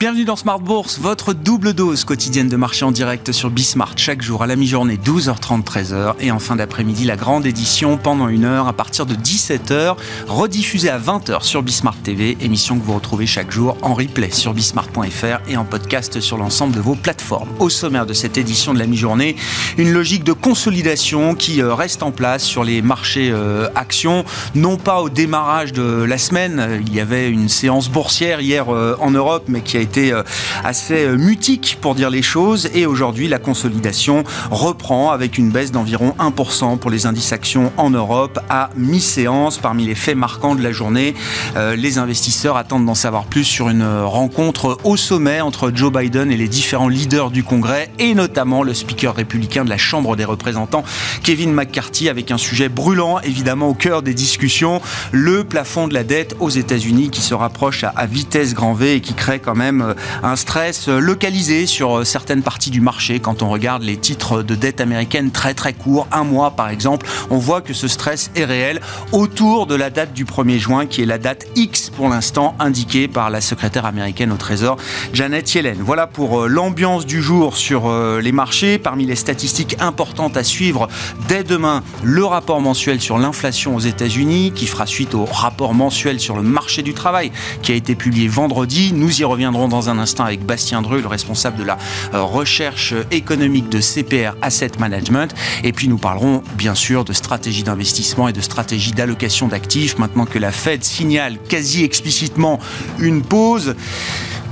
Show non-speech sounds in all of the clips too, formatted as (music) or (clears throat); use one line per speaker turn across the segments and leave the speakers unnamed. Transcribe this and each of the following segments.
Bienvenue dans Smart Bourse, votre double dose quotidienne de marché en direct sur Bismart chaque jour à la mi-journée 12h30 13h et en fin d'après-midi la grande édition pendant une heure à partir de 17h rediffusée à 20h sur Bismart TV, émission que vous retrouvez chaque jour en replay sur bismart.fr et en podcast sur l'ensemble de vos plateformes. Au sommaire de cette édition de la mi-journée, une logique de consolidation qui euh, reste en place sur les marchés euh, actions, non pas au démarrage de la semaine, il y avait une séance boursière hier euh, en Europe mais qui a été euh, assez euh, mutique pour dire les choses. Et aujourd'hui, la consolidation reprend avec une baisse d'environ 1% pour les indices actions en Europe à mi-séance. Parmi les faits marquants de la journée, euh, les investisseurs attendent d'en savoir plus sur une rencontre au sommet entre Joe Biden et les différents leaders du Congrès et notamment le speaker républicain de la Chambre des représentants, Kevin McCarthy, avec un sujet brûlant évidemment au cœur des discussions, le plafond de la dette aux États-Unis qui se rapproche à vitesse grand V et qui crée quand même euh, un stress euh, localisé sur euh, certaines parties du marché. Quand on regarde les titres de dette américaine très très courts, un mois par exemple, on voit que ce stress est réel autour de la date du 1er juin, qui est la date X pour l'instant indiquée par la secrétaire américaine au Trésor, Janet Yellen. Voilà pour l'ambiance du jour sur les marchés. Parmi les statistiques importantes à suivre dès demain, le rapport mensuel sur l'inflation aux États-Unis, qui fera suite au rapport mensuel sur le marché du travail, qui a été publié vendredi. Nous y reviendrons dans un instant avec Bastien Dreux, le responsable de la euh, recherche économique de CPR Asset Management. Et puis nous parlerons bien sûr de stratégie d'investissement et de stratégie d'allocation d'actifs. Maintenant que la Fed signale quasi explicitement une pause.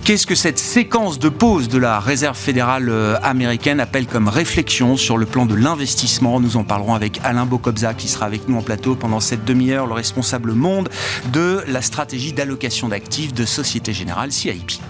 Qu'est-ce que cette séquence de pause de la Réserve fédérale euh, américaine appelle comme réflexion sur le plan de l'investissement? Nous en parlerons avec Alain Bocobza qui sera avec nous en plateau pendant cette demi-heure, le responsable monde de la stratégie d'allocation d'actifs de Société Générale CIP.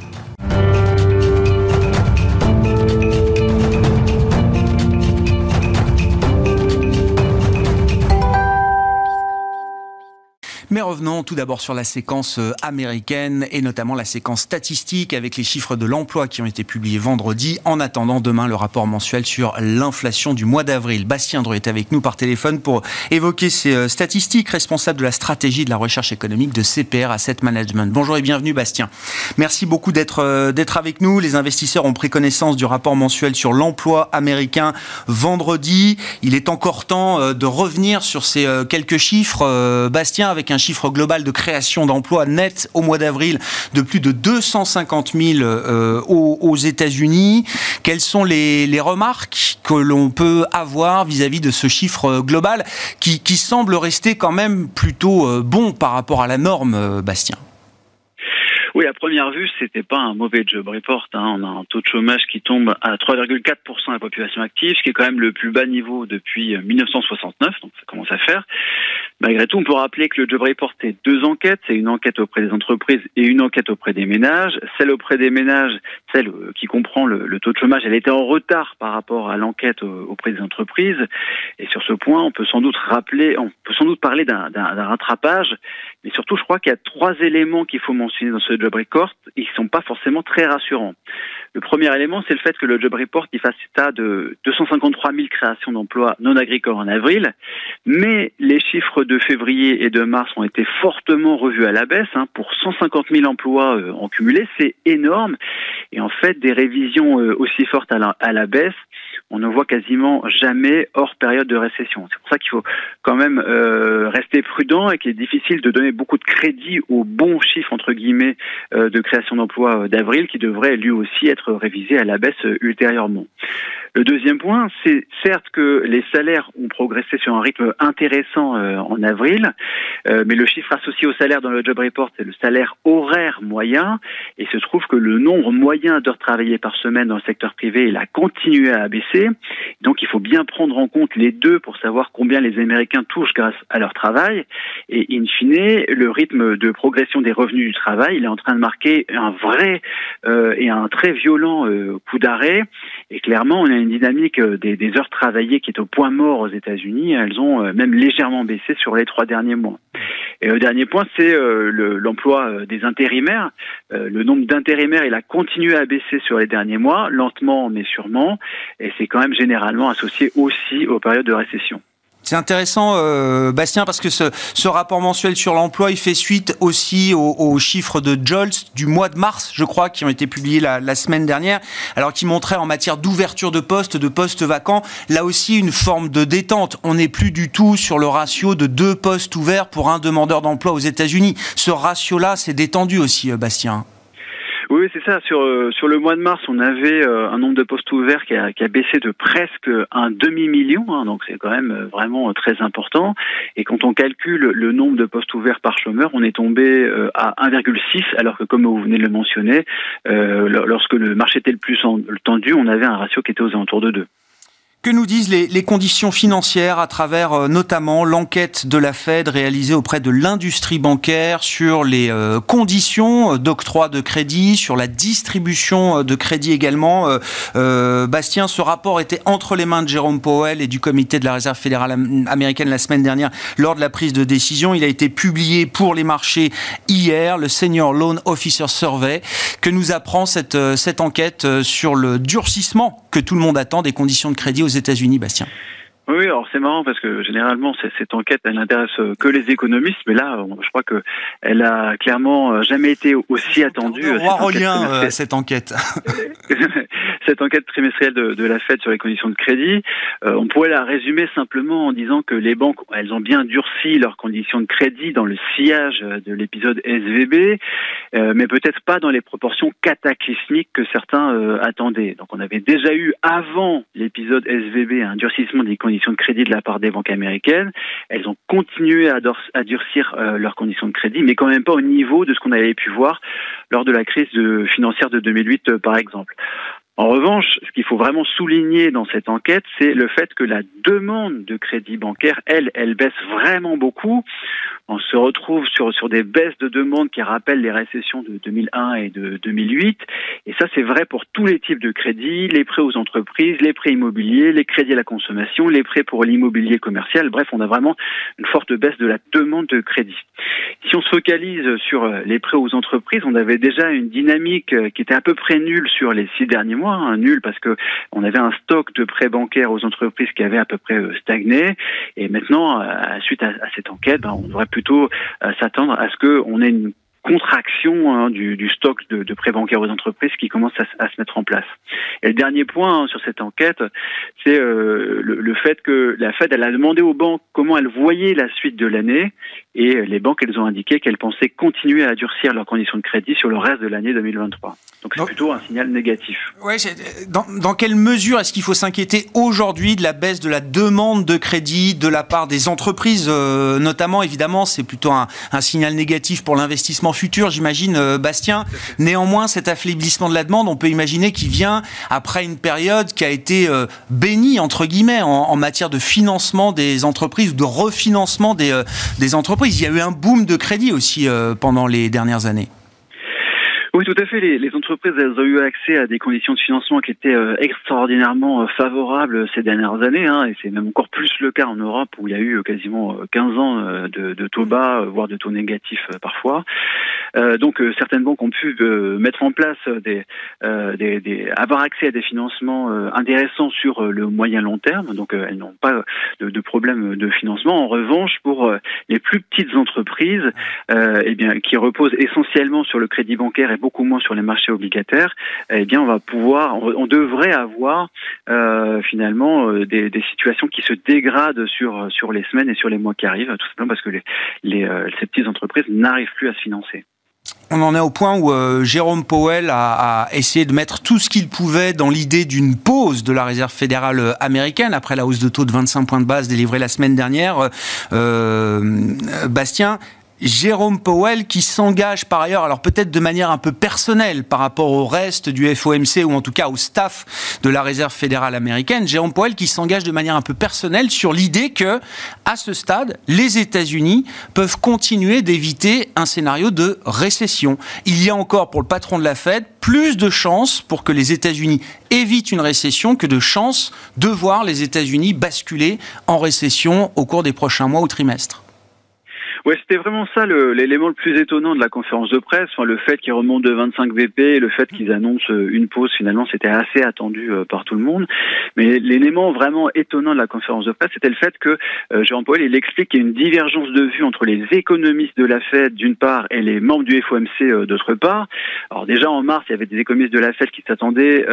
Mais revenons tout d'abord sur la séquence euh, américaine et notamment la séquence statistique avec les chiffres de l'emploi qui ont été publiés vendredi. En attendant demain le rapport mensuel sur l'inflation du mois d'avril. Bastien Dreux est avec nous par téléphone pour évoquer ces euh, statistiques, responsable de la stratégie de la recherche économique de CPR Asset Management. Bonjour et bienvenue Bastien. Merci beaucoup d'être euh, d'être avec nous. Les investisseurs ont pris connaissance du rapport mensuel sur l'emploi américain vendredi. Il est encore temps de revenir sur ces quelques chiffres. Bastien, avec un chiffre global de création d'emplois net au mois d'avril de plus de 250 000 euh, aux, États-Unis. Quelles sont les, remarques que l'on peut avoir vis-à-vis de ce chiffre global qui, qui, semble rester quand même plutôt euh, bon par rapport à la norme, euh, Bastien?
Oui, à première vue, c'était pas un mauvais job report. Hein. On a un taux de chômage qui tombe à 3,4% de la population active, ce qui est quand même le plus bas niveau depuis 1969, donc ça commence à faire. Malgré tout, on peut rappeler que le job report est deux enquêtes. C'est une enquête auprès des entreprises et une enquête auprès des ménages. Celle auprès des ménages, celle euh, qui comprend le, taux de chômage, elle était en retard par rapport à l'enquête auprès des entreprises. Et sur ce point, on peut sans doute rappeler, on peut sans doute parler d'un rattrapage. Mais surtout, je crois qu'il y a trois éléments qu'il faut mentionner dans ce job report. Ils ne sont pas forcément très rassurants. Le premier élément, c'est le fait que le job report il fasse état de 253 000 créations d'emplois non agricoles en avril, mais les chiffres de février et de mars ont été fortement revus à la baisse. Hein, pour 150 000 emplois euh, en cumulé, c'est énorme. Et en fait, des révisions euh, aussi fortes à la, à la baisse, on ne voit quasiment jamais hors période de récession. C'est pour ça qu'il faut quand même euh, rester prudent et qu'il est difficile de donner beaucoup de crédit au bon chiffre entre guillemets euh, de création d'emplois euh, d'avril qui devrait lui aussi être révisé à la baisse ultérieurement. Le deuxième point, c'est certes que les salaires ont progressé sur un rythme intéressant en avril, mais le chiffre associé au salaire dans le job report, c'est le salaire horaire moyen, et il se trouve que le nombre moyen d'heures travaillées par semaine dans le secteur privé, il a continué à baisser donc il faut bien prendre en compte les deux pour savoir combien les Américains touchent grâce à leur travail. Et in fine, le rythme de progression des revenus du travail, il est en train de marquer un vrai euh, et un très violent euh, coup d'arrêt. Et clairement, on a une dynamique euh, des, heures travaillées qui est au point mort aux États-Unis. Elles ont même légèrement baissé sur les trois derniers mois. Et le dernier point, c'est l'emploi des intérimaires. le nombre d'intérimaires, il a continué à baisser sur les derniers mois, lentement mais sûrement. C'est quand même généralement associé aussi aux périodes de récession.
C'est intéressant, euh, Bastien, parce que ce, rapport mensuel sur l'emploi, il fait suite aussi aux, chiffres de Jolts du mois de mars, je crois, qui ont été publiés la, semaine dernière, alors qui montraient en matière d'ouverture de postes, de postes vacants, là aussi une forme de détente. On n'est plus du tout sur le ratio de deux postes ouverts pour un demandeur d'emploi aux États-Unis. Ce ratio-là s'est détendu aussi, euh, Bastien.
Oui, c'est ça. Sur euh, sur le mois de mars, on avait euh, un nombre de postes ouverts qui a, baissé de presque un demi million, hein, donc c'est quand même euh, vraiment très important. Et quand on calcule le nombre de postes ouverts par chômeur, on est tombé à 1,6, alors que comme vous venez de le mentionner, lorsque le marché était le plus tendu, on avait un ratio qui était aux alentours de 2.
Que nous disent les, conditions financières à travers euh, notamment l'enquête de la Fed réalisée auprès de l'industrie bancaire sur les euh, conditions euh, d'octroi de crédit, sur la distribution de crédit également Bastien, ce rapport était entre les mains de Jérôme Powell et du comité de la Réserve fédérale américaine la semaine dernière lors de la prise de décision. Il a été publié pour les marchés hier, le Senior Loan Officer Survey, que nous apprend cette, cette enquête sur le durcissement que tout le monde attend des conditions de crédit aux États-Unis, Bastien
oui, alors c'est marrant parce que généralement cette enquête elle n'intéresse que les économistes, mais là je crois que elle a clairement jamais été aussi attendue.
Lien euh, cette enquête. (laughs)
cette enquête trimestrielle de, de, la Fed sur les conditions de crédit, euh, on pourrait la résumer simplement en disant que les banques elles ont bien durci leurs conditions de crédit dans le sillage de l'épisode SVB, euh, mais peut-être pas dans les proportions cataclysmiques que certains attendaient. Donc on avait déjà eu avant l'épisode SVB un durcissement des conditions de crédit de la part des banques américaines. Elles ont continué à, durcir euh, leurs conditions de crédit, mais quand même pas au niveau de ce qu'on avait pu voir lors de la crise financière de 2008, euh, par exemple. En revanche, ce qu'il faut vraiment souligner dans cette enquête, c'est le fait que la demande de crédit bancaire, elle, elle baisse vraiment beaucoup on se retrouve sur, sur des baisses de demande qui rappellent les récessions de 2001 et de 2008. Et ça, c'est vrai pour tous les types de crédits, les prêts aux entreprises, les prêts immobiliers, les crédits à la consommation, les prêts pour l'immobilier commercial. Bref, on a vraiment une forte baisse de la demande de crédit. Si on se focalise sur les prêts aux entreprises, on avait déjà une dynamique qui était à peu près nulle sur les six derniers mois. Hein, nulle parce que on avait un stock de prêts bancaires aux entreprises qui avait à peu près euh, stagné. Et maintenant, suite à, cette enquête, ben, on devrait plutôt euh, s'attendre à ce qu'on ait une contraction hein, du, du, stock de, de prêts bancaires aux entreprises qui commence à, à, se mettre en place. Et le dernier point hein, sur cette enquête, c'est euh, le, le, fait que la Fed elle a demandé aux banques comment elles voyaient la suite de l'année et les banques elles ont indiqué qu'elles pensaient continuer à durcir leurs conditions de crédit sur le reste de l'année 2023. Donc c'est plutôt un signal négatif.
Ouais, dans, dans quelle mesure est-ce qu'il faut s'inquiéter aujourd'hui de la baisse de la demande de crédit de la part des entreprises, euh, notamment évidemment c'est plutôt un, un signal négatif pour l'investissement futur, j'imagine, euh, Bastien. Néanmoins, cet affaiblissement de la demande, on peut imaginer qu'il vient après une période qui a été euh, bénie, entre guillemets, en, matière de financement des entreprises, ou de refinancement des, euh, des entreprises. Il y a eu un boom de crédit aussi pendant les dernières années.
Oui, tout à fait. Les, entreprises, ont eu accès à des conditions de financement qui étaient euh, extraordinairement euh, favorables ces dernières années, hein, et c'est même encore plus le cas en Europe où il y a eu euh, quasiment 15 ans de taux bas, voire de taux négatifs parfois. Donc, certaines banques ont pu mettre en place des, des, des, avoir accès à des financements intéressants sur le moyen long terme. Donc, elles n'ont pas de, de, problème de financement. En revanche, pour les plus petites entreprises, eh bien, qui reposent essentiellement sur le crédit bancaire et beaucoup moins sur les marchés obligataires, eh bien, on va pouvoir, on devrait avoir euh, finalement euh, des, situations qui se dégradent sur sur les semaines et sur les mois qui arrivent, tout simplement parce que les, les euh, ces petites entreprises n'arrivent plus à se financer.
On en est au point où Jérôme Powell a, essayé de mettre tout ce qu'il pouvait dans l'idée d'une pause de la Réserve fédérale américaine après la hausse de taux de 25 points de base délivrée la semaine dernière. Bastien, Jérôme Powell qui s'engage par ailleurs, alors peut-être de manière un peu personnelle par rapport au reste du FOMC ou en tout cas au staff de la Réserve fédérale américaine, Jérôme Powell qui s'engage de manière un peu personnelle sur l'idée que, à ce stade, les États-Unis peuvent continuer d'éviter un scénario de récession. Il y a encore pour le patron de la Fed plus de chances pour que les États-Unis évitent une récession que de chances de voir les États-Unis basculer en récession au cours des prochains mois ou trimestres.
Ouais, c'était vraiment ça l'élément le, plus étonnant de la conférence de presse. Enfin, le fait qu'ils remontent de 25 BP, et le fait qu'ils annoncent euh, une pause, finalement, c'était assez attendu euh, par tout le monde. Mais l'élément vraiment étonnant de la conférence de presse, c'était le fait que euh, Jean-Paul, il explique qu'il y a une divergence de vue entre les économistes de la Fed d'une part et les membres du FOMC d'autre part. Alors déjà en mars, il y avait des économistes de la Fed qui s'attendaient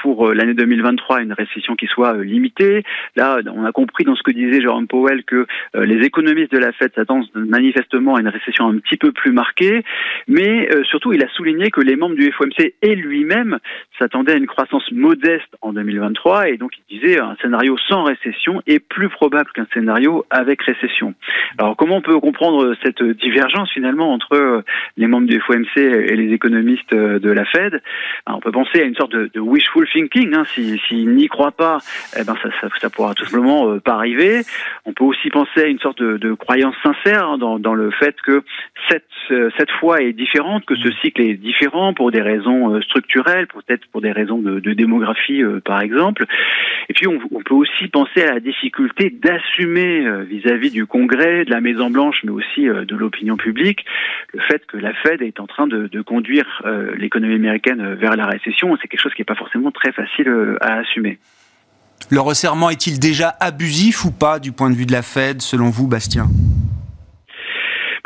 pour l'année 2023 à une récession qui soit limitée. Là, on a compris dans ce que disait Jérôme Powell que les économistes de la Fed s'attendent manifestement à une récession un petit peu plus marquée, mais euh, surtout il a souligné que les membres du FOMC et lui-même s'attendaient à une croissance modeste en 2023 et donc il disait un scénario sans récession est plus probable qu'un scénario avec récession. Alors comment on peut comprendre cette divergence finalement entre euh, les membres du FOMC et les économistes euh, de la Fed? On peut penser à une sorte de, wishful thinking. Hein. S'ils si, n'y croient pas, eh ben ça, ça, ça, pourra tout simplement pas arriver. On peut aussi penser à une sorte de, de croyance sincère hein, dans, dans, le fait que cette, euh, cette fois est différente, que ce cycle est différent pour des raisons euh, structurelles, peut-être pour des raisons de, de démographie euh, par exemple. Et puis on, on, peut aussi penser à la difficulté d'assumer vis-à-vis du Congrès, de la Maison Blanche, mais aussi de l'opinion publique, le fait que la Fed est en train de, de conduire l'économie américaine vers la récession. C'est quelque chose qui n'est pas forcément très facile à assumer.
Le resserrement est-il déjà abusif ou pas du point de vue de la Fed, selon vous, Bastien?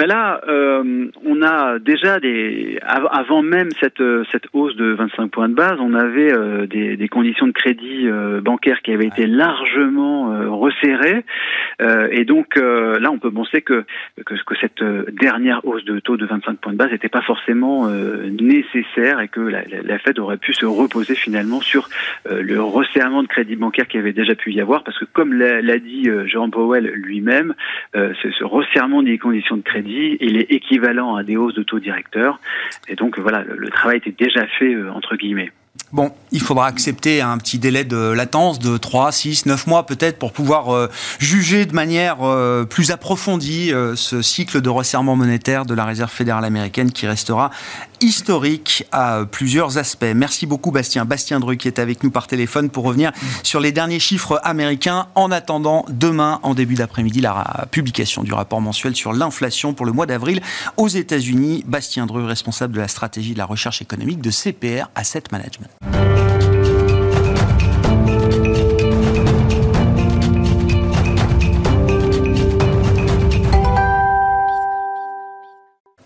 Ben là, euh, on a déjà des avant même cette cette hausse de 25 points de base, on avait euh, des, conditions de crédit euh, bancaire qui avaient été largement euh, resserrées, et donc là, on peut penser que, que, que cette dernière hausse de taux de 25 points de base n'était pas forcément nécessaire et que la, la, Fed aurait pu se reposer finalement sur le resserrement de crédit bancaire qui avait déjà pu y avoir, parce que comme l'a dit Jean Powell lui-même, ce resserrement des conditions de crédit il est équivalent à des hausses de taux directeurs. Et donc voilà, le, travail était déjà fait euh, entre guillemets.
Bon, il faudra accepter un petit délai de latence de 3, 6, 9 mois peut-être pour pouvoir euh, juger de manière euh, plus approfondie ce cycle de resserrement monétaire de la Réserve fédérale américaine qui restera historique à plusieurs aspects. Merci beaucoup Bastien. Bastien Dru qui est avec nous par téléphone pour revenir sur les derniers chiffres américains. En attendant, demain, en début d'après-midi, la publication du rapport mensuel sur l'inflation pour le mois d'avril aux États-Unis. Bastien Dru, responsable de la stratégie de la recherche économique de CPR Asset Management. Thank you.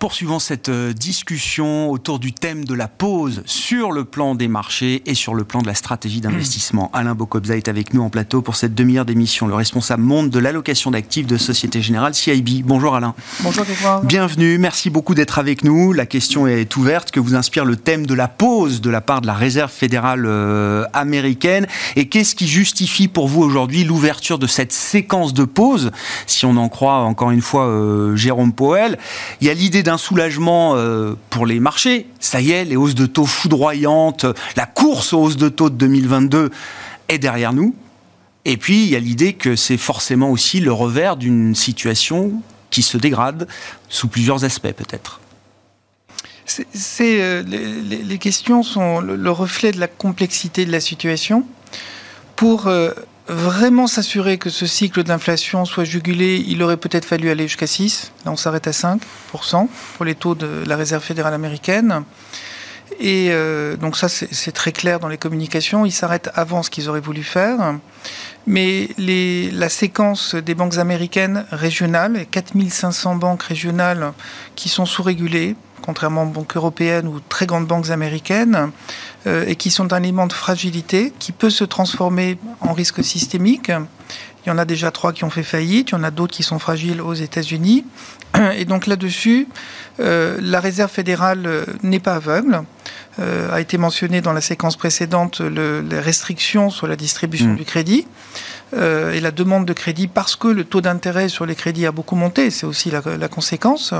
Poursuivons cette euh, discussion autour du thème de la pause sur le plan des marchés et sur le plan de la stratégie d'investissement. Alain Bocobza est avec nous en plateau pour cette demi-heure d'émission, le responsable monde de l'allocation d'actifs de Société Générale CIB. Bonjour Alain.
Bonjour
Bienvenue, merci beaucoup d'être avec nous. La question est ouverte. Que vous inspire le thème de la pause de la part de la Réserve fédérale euh, américaine Et qu'est-ce qui justifie pour vous aujourd'hui l'ouverture de cette séquence de pause? Si on en croit encore une fois euh, Jérôme Powell, il y a l'idée d'un soulagement euh, pour les marchés. Ça y est, les hausses de taux foudroyantes, la course aux hausses de taux de 2022 est derrière nous. Et puis, il y a l'idée que c'est forcément aussi le revers d'une situation qui se dégrade sous plusieurs aspects, peut-être.
C'est, euh, les, questions sont le, reflet de la complexité de la situation. Pour euh, vraiment s'assurer que ce cycle d'inflation soit jugulé, il aurait peut-être fallu aller jusqu'à 6. Là, on s'arrête à 5% pour les taux de la Réserve fédérale américaine. Et euh, donc ça, c'est très clair dans les communications. Ils s'arrêtent avant ce qu'ils auraient voulu faire. Mais la séquence des banques américaines régionales, 4500 banques régionales qui sont sous-régulées, contrairement aux banques européennes ou très grandes banques américaines, euh, et qui sont un élément de fragilité qui peut se transformer en risque systémique. Il y en a déjà trois qui ont fait faillite, il y en a d'autres qui sont fragiles aux États-Unis. Et donc là-dessus, euh, la Réserve fédérale euh, n'est pas aveugle. Euh, a été mentionné dans la séquence précédente le, les restrictions sur la distribution mm. du crédit. Euh, et la demande de crédit, parce que le taux d'intérêt sur les crédits a beaucoup monté, c'est aussi la, la conséquence,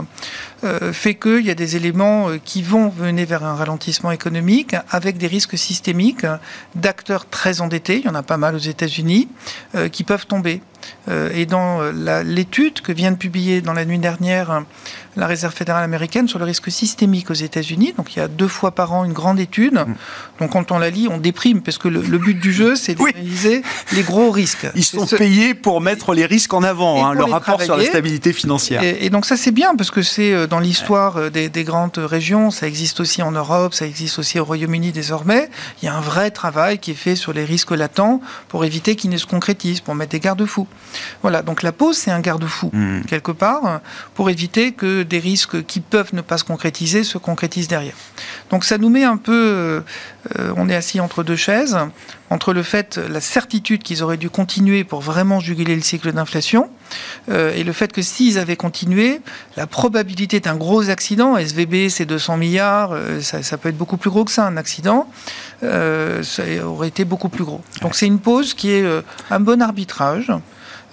euh, fait qu'il y a des éléments qui vont mener vers un ralentissement économique avec des risques systémiques d'acteurs très endettés, il y en a pas mal aux États-Unis, qui peuvent tomber. Et dans l'étude que vient de publier dans la nuit dernière la Réserve fédérale américaine sur le risque systémique aux États-Unis. Donc il y a deux fois par an une grande étude. Mm. Donc quand on la lit, on déprime parce que le, but du jeu, c'est d'analyser les gros risques.
Ils sont payés pour mettre les risques en avant, hein, le rapport sur la stabilité financière.
Et, donc ça c'est bien parce que c'est euh, dans l'histoire euh, des, grandes régions, ça existe aussi en Europe, ça existe aussi au Royaume-Uni désormais. Il y a un vrai travail qui est fait sur les risques latents pour éviter qu'ils ne se concrétisent, pour mettre des garde-fous. Voilà, donc la pause c'est un garde-fou mm. quelque part pour éviter que des risques qui peuvent ne pas se concrétiser se concrétisent derrière. Donc ça nous met un peu, euh, euh, on est assis entre deux chaises, entre le fait, la certitude qu'ils auraient dû continuer pour vraiment juguler le cycle d'inflation, euh, et le fait que s'ils avaient continué, la probabilité d'un gros accident, SVB c'est 200 milliards, ça, ça, peut être beaucoup plus gros que ça, un accident, ça aurait été beaucoup plus gros. Donc c'est une pause qui est un bon arbitrage.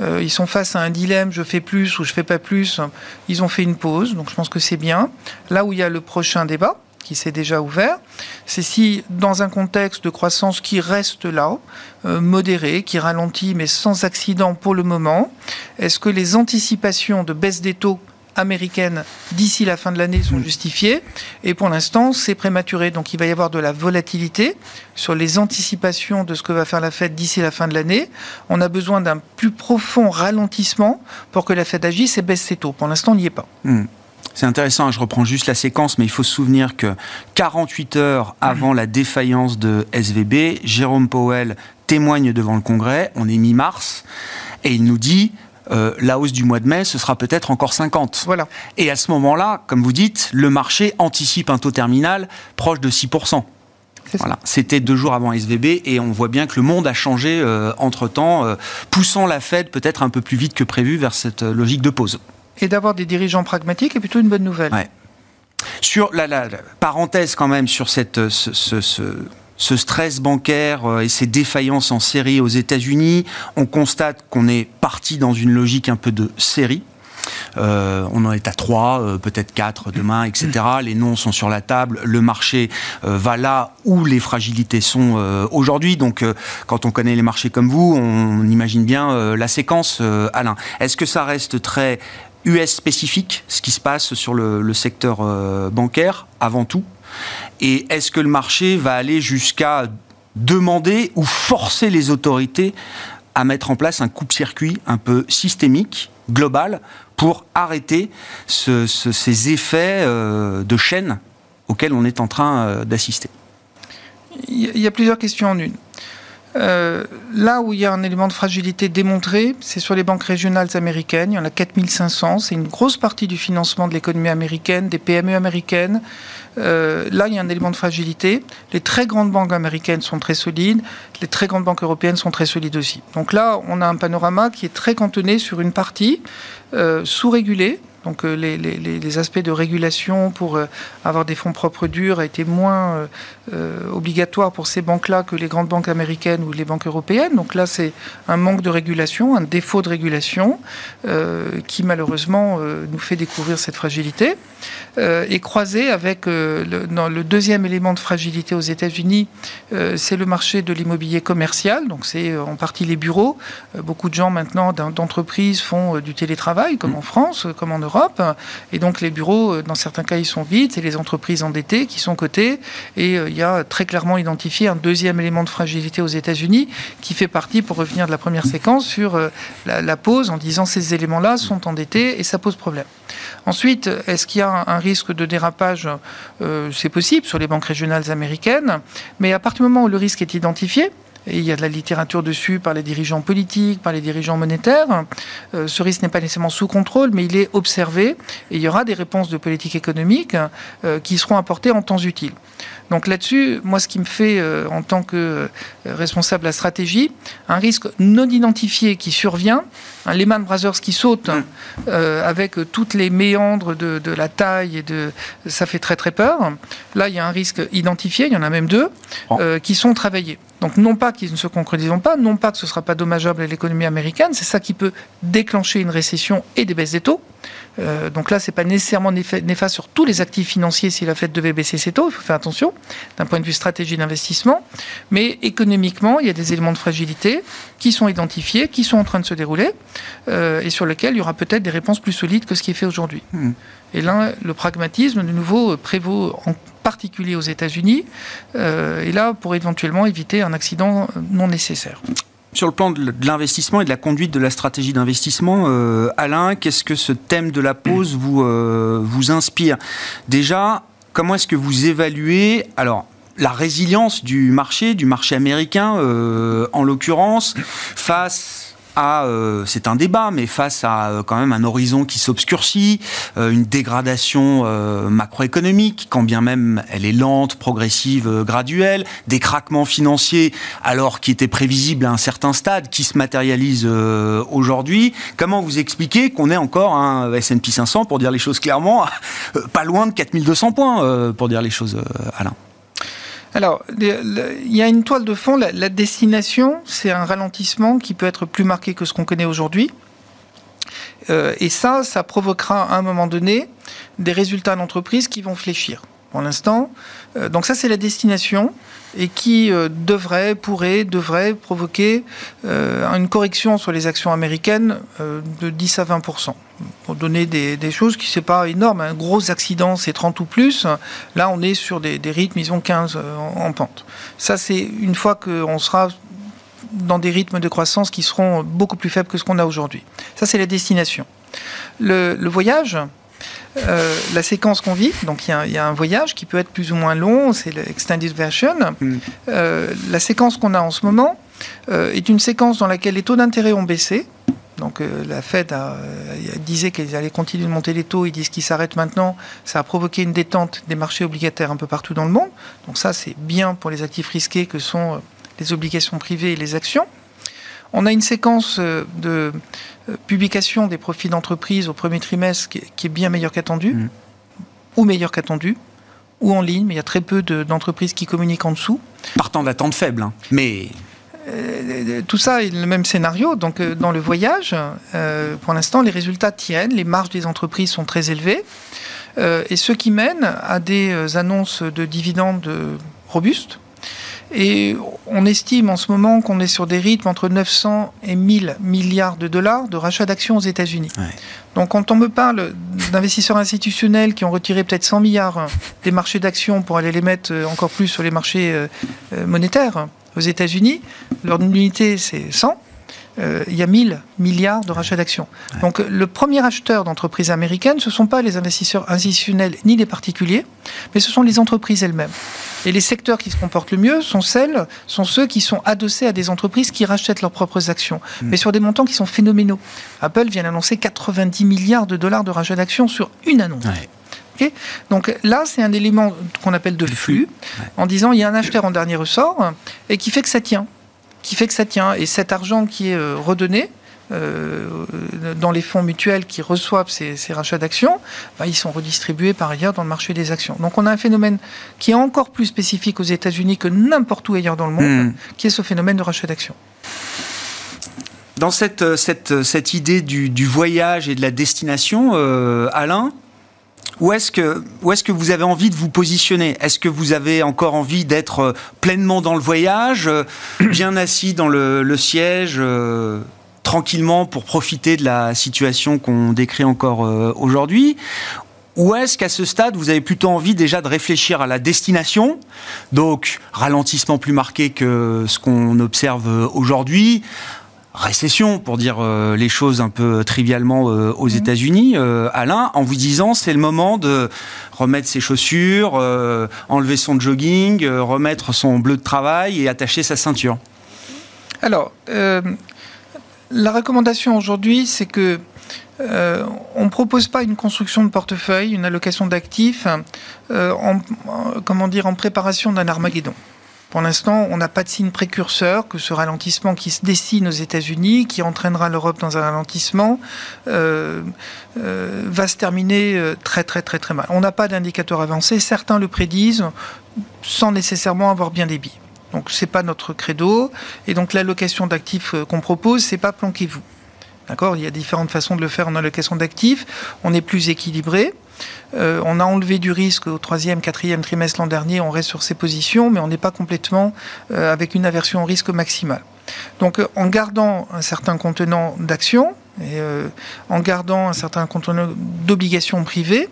Euh, ils sont face à un dilemme, je fais plus ou je fais pas plus. Ils ont fait une pause, donc je pense que c'est bien. Là où il y a le prochain débat, qui s'est déjà ouvert, c'est si, dans un contexte de croissance qui reste là, euh, modéré, qui ralentit, mais sans accident pour le moment, est-ce que les anticipations de baisse des taux américaines d'ici la fin de l'année sont mm. justifiées. Et pour l'instant, c'est prématuré. Donc il va y avoir de la volatilité sur les anticipations de ce que va faire la Fed d'ici la fin de l'année. On a besoin d'un plus profond ralentissement pour que la Fed agisse et baisse ses taux. Pour l'instant, on n'y est pas.
Mm. C'est intéressant, hein, je reprends juste la séquence, mais il faut se souvenir que 48 heures avant la défaillance de SVB, Jérôme Powell témoigne devant le Congrès, on est mi-mars, et il nous dit euh, la hausse du mois de mai, ce sera peut-être encore 50.
Voilà.
Et à ce moment-là, comme vous dites, le marché anticipe un taux terminal proche de 6%. Voilà. C'était deux jours avant SVB et on voit bien que le monde a changé euh, entre-temps, euh, poussant la Fed peut-être un peu plus vite que prévu vers cette logique de pause.
Et d'avoir des dirigeants pragmatiques est plutôt une bonne nouvelle.
Sur la, parenthèse quand même sur cette, ce ce stress bancaire euh, et ces défaillances en série aux États-Unis, on constate qu'on est parti dans une logique un peu de série. Euh, on en est à 3, euh, peut-être 4 demain, etc. (clears throat) Les noms sont sur la table. Le marché va là où les fragilités sont aujourd'hui. Donc, quand on connaît les marchés comme vous, on imagine bien la séquence, Alain. Est-ce que ça reste très US spécifique, ce qui se passe sur le secteur bancaire, avant tout? Et est-ce que le marché va aller jusqu'à demander ou forcer les autorités à mettre en place un coupe-circuit un peu systémique, global, pour arrêter ces effets euh, de chaîne auxquels on est en train euh, d'assister?
Il y a plusieurs questions en une. Euh, là où il y a un élément de fragilité démontré, c'est sur les banques régionales américaines. Il y en a 4500. C'est une grosse partie du financement de l'économie américaine, des PME américaines. Euh, là, il y a un élément de fragilité. Les très grandes banques américaines sont très solides. Les très grandes banques européennes sont très solides aussi. Donc là, on a un panorama qui est très cantonné sur une partie euh, sous-régulée donc euh, les, aspects de régulation pour euh, avoir des fonds propres durs a été moins euh, obligatoire pour ces banques-là que les grandes banques américaines ou les banques européennes. Donc là, c'est un manque de régulation, un défaut de régulation qui malheureusement nous fait découvrir cette fragilité. et croisé avec le, le, deuxième élément de fragilité aux États-Unis, c'est le marché de l'immobilier commercial. Donc c'est en partie les bureaux. beaucoup de gens maintenant d'entreprises font du télétravail, comme en France, comme en Europe et donc les bureaux, euh, dans certains cas, ils sont vides. C'est les entreprises endettées qui sont cotées. Et euh, il y a très clairement identifié un deuxième élément de fragilité aux États-Unis qui fait partie, pour revenir de la première séquence, sur euh, la, pause en disant ces éléments-là sont endettés et ça pose problème. Ensuite, est-ce qu'il y a un risque de dérapage? C'est possible sur les banques régionales américaines, mais à partir du moment où le risque est identifié, et il y a de la littérature dessus par les dirigeants politiques, par les dirigeants monétaires. Euh, ce risque n'est pas nécessairement sous contrôle, mais il est observé et il y aura des réponses de politique économique euh, qui seront apportées en temps utile. Donc là-dessus, moi, ce qui me fait, euh, en tant que responsable de la stratégie, un risque non identifié qui survient, un Lehman Brothers qui saute mm. avec toutes les méandres de, de, la taille et de, ça fait très très peur. Là, il y a un risque identifié, il y en a même deux, oh. qui sont travaillés. Donc non pas qu'ils ne se concrétiseront pas, non pas que ce ne sera pas dommageable à l'économie américaine, c'est ça qui peut déclencher une récession et des baisses des taux. Euh, donc là, c'est pas nécessairement néfaste sur tous les actifs financiers si la Fed devait baisser ses taux. Il faut faire attention d'un point de vue stratégie d'investissement. Mais économiquement, il y a des éléments de fragilité qui sont identifiés, qui sont en train de se dérouler euh, et sur lesquels il y aura peut-être des réponses plus solides que ce qui est fait aujourd'hui. Hmm. Et là, le pragmatisme, de nouveau, prévaut en particulier aux États-Unis, euh, et là pour éventuellement éviter un accident non nécessaire.
Sur le plan de l'investissement et de la conduite de la stratégie d'investissement, euh, Alain, qu'est-ce que ce thème de la pause vous, euh, vous inspire? Déjà, comment est-ce que vous évaluez alors la résilience du marché, du marché américain en l'occurrence, face euh, c'est un débat, mais face à euh, quand même un horizon qui s'obscurcit, euh, une dégradation macroéconomique, quand bien même elle est lente, progressive, graduelle, des craquements financiers, alors qui étaient prévisibles à un certain stade, qui se matérialisent aujourd'hui. Comment vous expliquez qu'on est encore un S&P 500, pour dire les choses clairement, (laughs) pas loin de 4200 points, pour dire les choses, Alain?
Alors, il y a une toile de fond. La, destination, c'est un ralentissement qui peut être plus marqué que ce qu'on connaît aujourd'hui. Euh, et ça, ça provoquera à un moment donné des résultats d'entreprise qui vont fléchir. Pour l'instant, euh, donc ça c'est la destination et qui euh, devrait, pourrait, devrait provoquer une correction sur les actions américaines de 10 à 20 pour donner des, choses qui c'est pas énorme. Un gros accident, c'est 30 ou plus. Là, on est sur des, rythmes, ils ont 15 en, pente. Ça, c'est une fois qu'on sera dans des rythmes de croissance qui seront beaucoup plus faibles que ce qu'on a aujourd'hui. Ça, c'est la destination. Le, voyage, euh, la séquence qu'on vit, donc il y, a un voyage qui peut être plus ou moins long, c'est l'extended version. Mm. Euh, la séquence qu'on a en ce moment euh, est une séquence dans laquelle les taux d'intérêt ont baissé, donc euh, la Fed a, euh, disait qu'elle allait continuer de monter les taux, ils disent qu'ils s'arrêtent maintenant. Ça a provoqué une détente des marchés obligataires un peu partout dans le monde. Donc ça, c'est bien pour les actifs risqués que sont les obligations privées et les actions. On a une séquence de publication des profits d'entreprise au premier trimestre qui est bien meilleure qu'attendu, mmh. ou meilleure qu'attendu, ou en ligne, mais il y a très peu d'entreprises qui communiquent en dessous.
Partant d'attente faible, hein. mais
euh, tout ça est le même scénario. Donc, euh, dans le voyage, euh, pour l'instant, les résultats tiennent, les marges des entreprises sont très élevées, et ce qui mène à des annonces de dividendes robustes. Et on estime en ce moment qu'on est sur des rythmes entre 900 et 1000 milliards de dollars de rachat d'actions aux États-Unis. Donc quand on me parle d'investisseurs institutionnels qui ont retiré peut-être 100 milliards des marchés d'actions pour aller les mettre encore plus sur les marchés monétaires, aux États-Unis, leur unité, c'est 100. Euh, il y a 1000 milliards de rachats d'actions. Donc le premier acheteur d'entreprises américaines, ce ne sont pas les investisseurs institutionnels ni les particuliers, mais ce sont les entreprises elles-mêmes. Et les secteurs qui se comportent le mieux sont celles, sont ceux qui sont adossés à des entreprises qui rachètent leurs propres actions, mm. mais sur des montants qui sont phénoménaux. Apple vient d'annoncer 90 milliards de dollars de rachats d'actions sur une annonce. Donc là, c'est un élément qu'on appelle de flux, en disant il y a un acheteur en dernier ressort et qui fait que ça tient, qui fait que ça tient. Et cet argent qui est euh, redonné, euh, dans les fonds mutuels qui reçoivent ces, rachats d'actions, bah, ils sont redistribués par ailleurs dans le marché des actions. Donc on a un phénomène qui est encore plus spécifique aux États-Unis que n'importe où ailleurs dans le monde, hmm. qui est ce phénomène de rachat d'actions.
Dans cette, euh, cette, idée du, voyage et de la destination, Alain, où est-ce que, où est-ce que vous avez envie de vous positionner? Est-ce que vous avez encore envie d'être euh, pleinement dans le voyage, euh, (clears throat) bien assis dans le, siège, euh, tranquillement pour profiter de la situation qu'on décrit encore aujourd'hui? Ou est-ce qu'à ce stade, vous avez plutôt envie déjà de réfléchir à la destination? Donc, ralentissement plus marqué que ce qu'on observe aujourd'hui, récession, pour dire euh, les choses un peu trivialement euh, aux mmh. États-Unis, euh, Alain, en vous disant c'est le moment de remettre ses chaussures, enlever son jogging, remettre son bleu de travail et attacher sa ceinture
Alors, la recommandation aujourd'hui, c'est que on ne propose pas une construction de portefeuille, une allocation d'actifs, en, comment dire, en préparation d'un Armageddon. Pour l'instant, on n'a pas de signe précurseur que ce ralentissement qui se dessine aux États-Unis, qui entraînera l'Europe dans un ralentissement, euh, euh, va se terminer euh, très très très très mal. On n'a pas d'indicateur avancé. Certains le prédisent sans nécessairement avoir bien des billes. Donc c'est pas notre credo. Et donc l'allocation d'actifs qu'on propose, c'est pas planquez-vous. D'accord? Il y a différentes façons de le faire en allocation d'actifs. On est plus équilibré. Euh, on a enlevé du risque au troisième, quatrième trimestre l'an dernier. On reste sur ces positions, mais on n'est pas complètement euh, avec une aversion au risque maximale. Donc, euh, en gardant un certain contenant d'actions et en gardant un certain contenant d'obligations privées,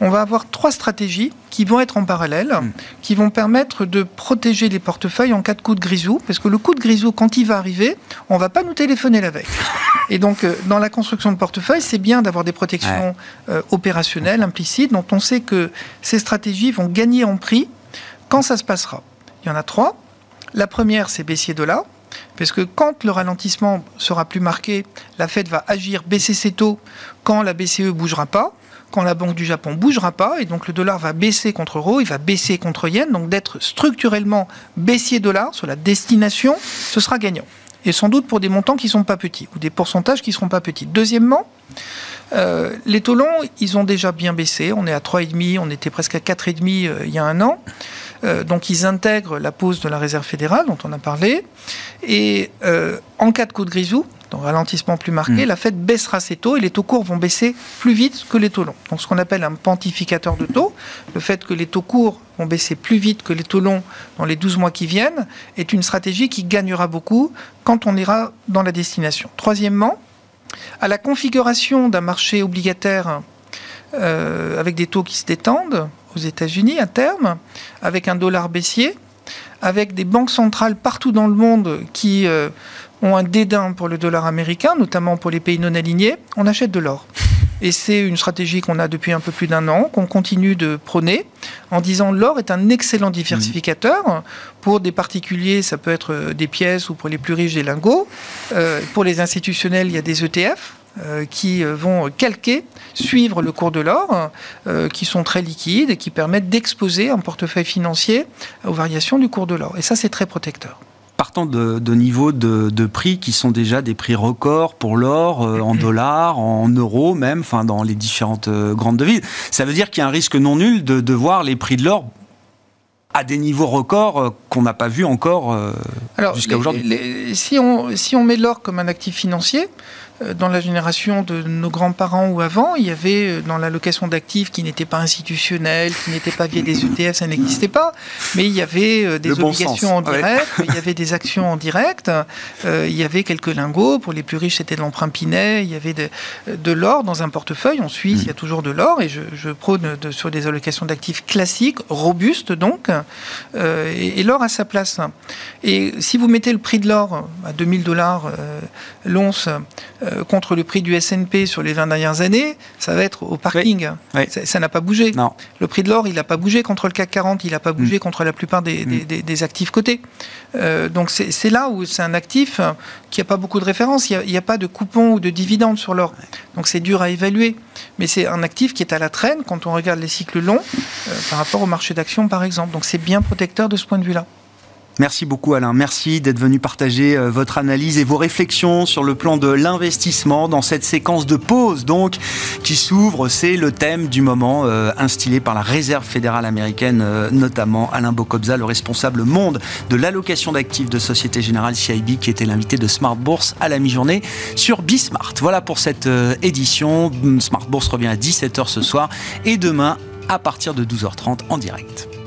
on va avoir trois stratégies qui vont être en parallèle, hmm. qui vont permettre de protéger les portefeuilles en cas de coup de grisou, parce que le coup de grisou, quand il va arriver, on ne va pas nous téléphoner la veille. (laughs) Et donc, euh, dans la construction de portefeuille, c'est bien d'avoir des protections euh, opérationnelles, implicites, dont on sait que ces stratégies vont gagner en prix quand ça se passera. Il y en a trois. La première, c'est baissier dollar. Parce que quand le ralentissement sera plus marqué, la Fed va agir, baisser ses taux quand la BCE bougera pas quand la Banque du Japon bougera pas, et donc le dollar va baisser contre euro, il va baisser contre yen, donc d'être structurellement baissier dollar sur la destination, ce sera gagnant. Et sans doute pour des montants qui ne sont pas petits, ou des pourcentages qui ne seront pas petits. Deuxièmement, euh, les taux longs, ils ont déjà bien baissé. On est à 3,5, on était presque à 4,5 euh, il y a un an. Euh, donc ils intègrent la pause de la Réserve fédérale dont on a parlé. Et en cas de coup de grisou, donc ralentissement plus marqué, mm. la Fed baissera ses taux et les taux courts vont baisser plus vite que les taux longs. Donc ce qu'on appelle un quantificateur de taux, le fait que les taux courts vont baisser plus vite que les taux longs dans les 12 mois qui viennent, est une stratégie qui gagnera beaucoup quand on ira dans la destination. Troisièmement, à la configuration d'un marché obligataire euh, avec des taux qui se détendent aux États-Unis à terme, avec un dollar baissier, avec des banques centrales partout dans le monde qui euh, ont un dédain pour le dollar américain, notamment pour les pays non alignés, on achète de l'or. Et c'est une stratégie qu'on a depuis un peu plus d'un an, qu'on continue de prôner, en disant l'or est un excellent diversificateur. Pour des particuliers, ça peut être des pièces ou pour les plus riches, des lingots. Euh, pour les institutionnels, il y a des ETF euh, qui vont calquer, suivre le cours de l'or, euh, qui sont très liquides et qui permettent d'exposer un portefeuille financier aux variations du cours de l'or. Et ça, c'est très protecteur
partant de, niveaux de, prix qui sont déjà des prix records pour l'or, euh, en (clears throat) dollars, en euros même, enfin dans les différentes euh, grandes devises. Ça veut dire qu'il y a un risque non nul de, de voir les prix de l'or à des niveaux records euh, qu'on n'a pas vu encore jusqu'à aujourd'hui.
Si on, si on met l'or comme un actif financier, euh, dans la génération de nos grands-parents ou avant, il y avait euh, dans l'allocation d'actifs qui n'était pas institutionnelle, qui n'était pas via des ETF, ça n'existait pas, mais il y avait euh, des obligations en direct, il y avait des actions en direct, il y avait quelques lingots, pour les plus riches c'était de l'emprunt Pinet, il y avait de, de l'or dans un portefeuille, en Suisse il y a toujours de l'or, et je, je prône de, sur des allocations d'actifs classiques, robustes donc, et, l'or a sa place. Et si vous mettez le prix de l'or à 2000 dollars l'once, euh, contre le prix du S&P sur les 20 dernières années, ça va être au parking. Ça n'a pas bougé. Non. Le prix de l'or, il n'a pas bougé contre le CAC 40, il n'a pas bougé mm. contre la plupart des, mm. actifs cotés. Euh, donc c'est là où c'est un actif qui n'a pas beaucoup de références. Il n'y a, pas de coupon ou de dividende sur l'or. Donc c'est dur à évaluer. Mais c'est un actif qui est à la traîne quand on regarde les cycles longs euh, par rapport au marché d'actions, par exemple. Donc c'est bien protecteur de ce point de vue-là.
Merci beaucoup Alain. Merci d'être venu partager euh, votre analyse et vos réflexions sur le plan de l'investissement dans cette séquence de pause donc qui s'ouvre. C'est le thème du moment euh, instillé par la Réserve fédérale américaine, euh, notamment Alain Bocobza, le responsable monde de l'allocation d'actifs de Société Générale CIB, qui était l'invité de Smart Bourse à la mi-journée sur Bismart. Voilà pour cette édition. Smart Bourse revient à 17h ce soir et demain à partir de 12h30 en direct.